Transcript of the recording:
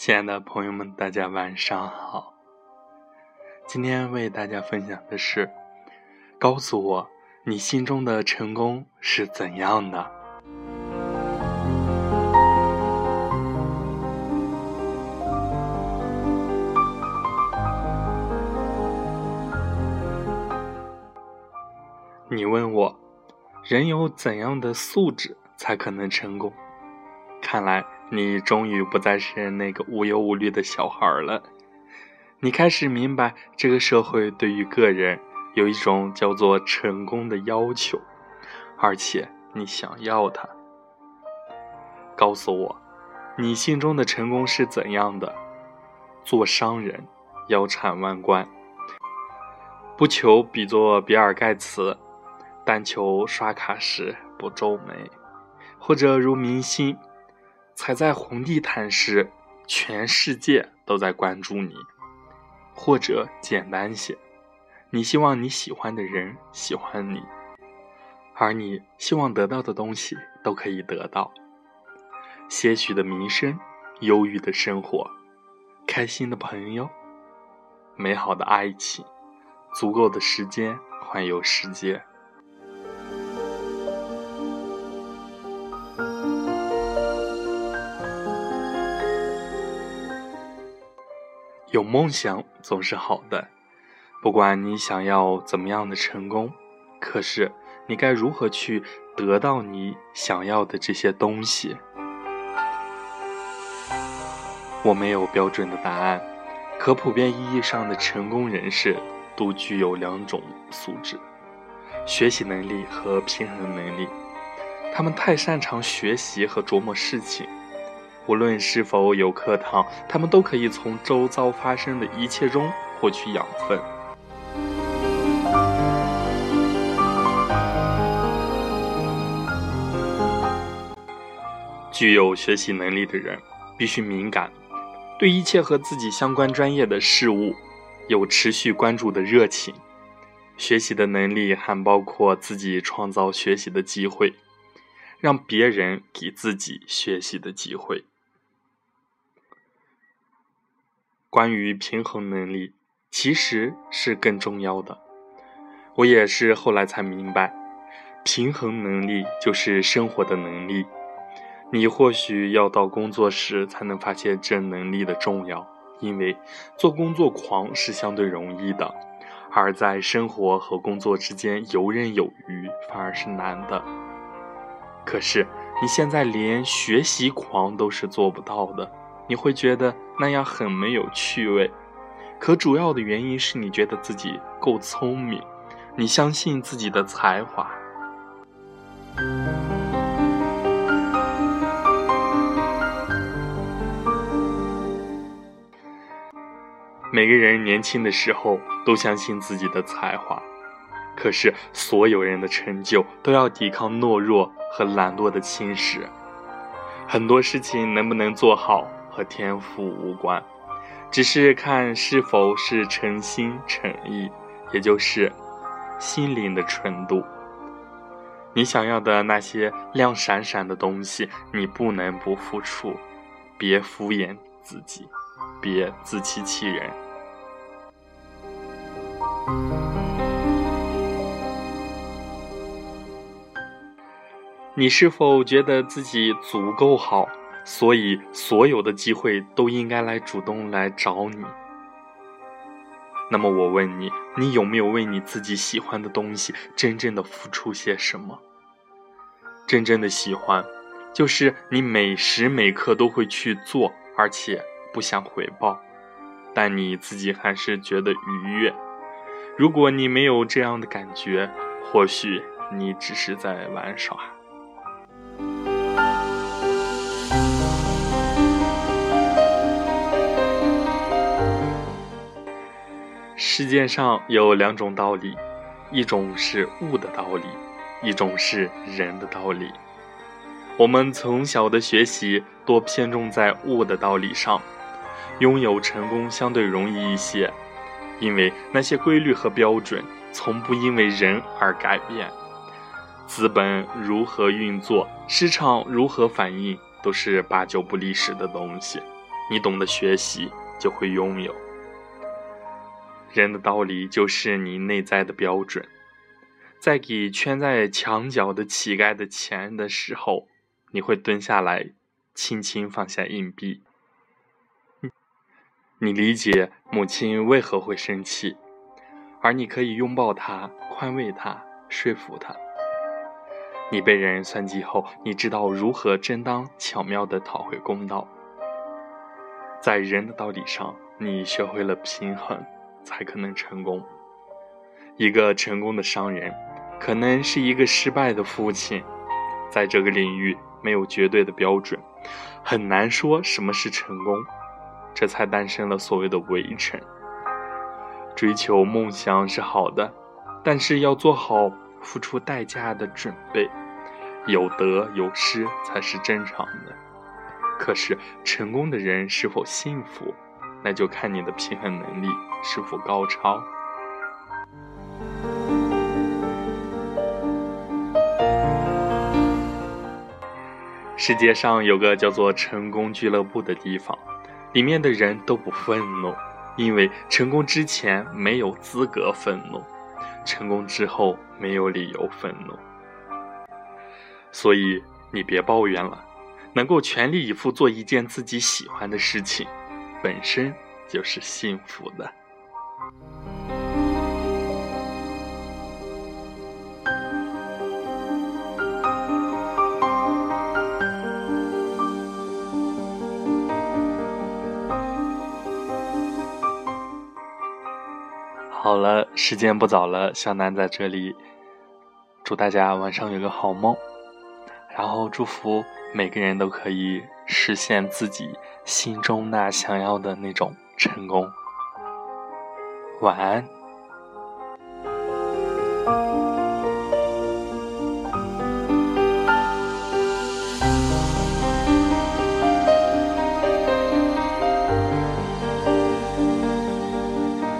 亲爱的朋友们，大家晚上好。今天为大家分享的是：告诉我你心中的成功是怎样的。你问我，人有怎样的素质才可能成功？看来。你终于不再是那个无忧无虑的小孩了，你开始明白这个社会对于个人有一种叫做成功的要求，而且你想要它。告诉我，你心中的成功是怎样的？做商人，腰缠万贯，不求比作比尔盖茨，但求刷卡时不皱眉，或者如明星。踩在红地毯时，全世界都在关注你。或者简单些，你希望你喜欢的人喜欢你，而你希望得到的东西都可以得到。些许的名声，忧郁的生活，开心的朋友，美好的爱情，足够的时间环游世界。有梦想总是好的，不管你想要怎么样的成功，可是你该如何去得到你想要的这些东西？我没有标准的答案，可普遍意义上的成功人士都具有两种素质：学习能力和平衡能力。他们太擅长学习和琢磨事情。无论是否有课堂，他们都可以从周遭发生的一切中获取养分。具有学习能力的人必须敏感，对一切和自己相关专业的事物有持续关注的热情。学习的能力还包括自己创造学习的机会，让别人给自己学习的机会。关于平衡能力，其实是更重要的。我也是后来才明白，平衡能力就是生活的能力。你或许要到工作时才能发现这能力的重要，因为做工作狂是相对容易的，而在生活和工作之间游刃有余反而是难的。可是你现在连学习狂都是做不到的。你会觉得那样很没有趣味，可主要的原因是你觉得自己够聪明，你相信自己的才华。每个人年轻的时候都相信自己的才华，可是所有人的成就都要抵抗懦弱和懒惰的侵蚀。很多事情能不能做好？和天赋无关，只是看是否是诚心诚意，也就是心灵的纯度。你想要的那些亮闪闪的东西，你不能不付出。别敷衍自己，别自欺欺人。你是否觉得自己足够好？所以，所有的机会都应该来主动来找你。那么，我问你，你有没有为你自己喜欢的东西真正的付出些什么？真正的喜欢，就是你每时每刻都会去做，而且不想回报，但你自己还是觉得愉悦。如果你没有这样的感觉，或许你只是在玩耍。世界上有两种道理，一种是物的道理，一种是人的道理。我们从小的学习多偏重在物的道理上，拥有成功相对容易一些，因为那些规律和标准从不因为人而改变。资本如何运作，市场如何反应，都是八九不离十的东西。你懂得学习，就会拥有。人的道理就是你内在的标准。在给圈在墙角的乞丐的钱的时候，你会蹲下来，轻轻放下硬币。你理解母亲为何会生气，而你可以拥抱她，宽慰她，说服她。你被人算计后，你知道如何正当巧妙地讨回公道。在人的道理上，你学会了平衡，才可能成功。一个成功的商人，可能是一个失败的父亲。在这个领域，没有绝对的标准，很难说什么是成功。这才诞生了所谓的围城。追求梦想是好的，但是要做好付出代价的准备，有得有失才是正常的。可是成功的人是否幸福，那就看你的平衡能力是否高超。世界上有个叫做成功俱乐部的地方。里面的人都不愤怒，因为成功之前没有资格愤怒，成功之后没有理由愤怒。所以你别抱怨了，能够全力以赴做一件自己喜欢的事情，本身就是幸福的。好了，时间不早了，小南在这里祝大家晚上有个好梦，然后祝福每个人都可以实现自己心中那想要的那种成功。晚安。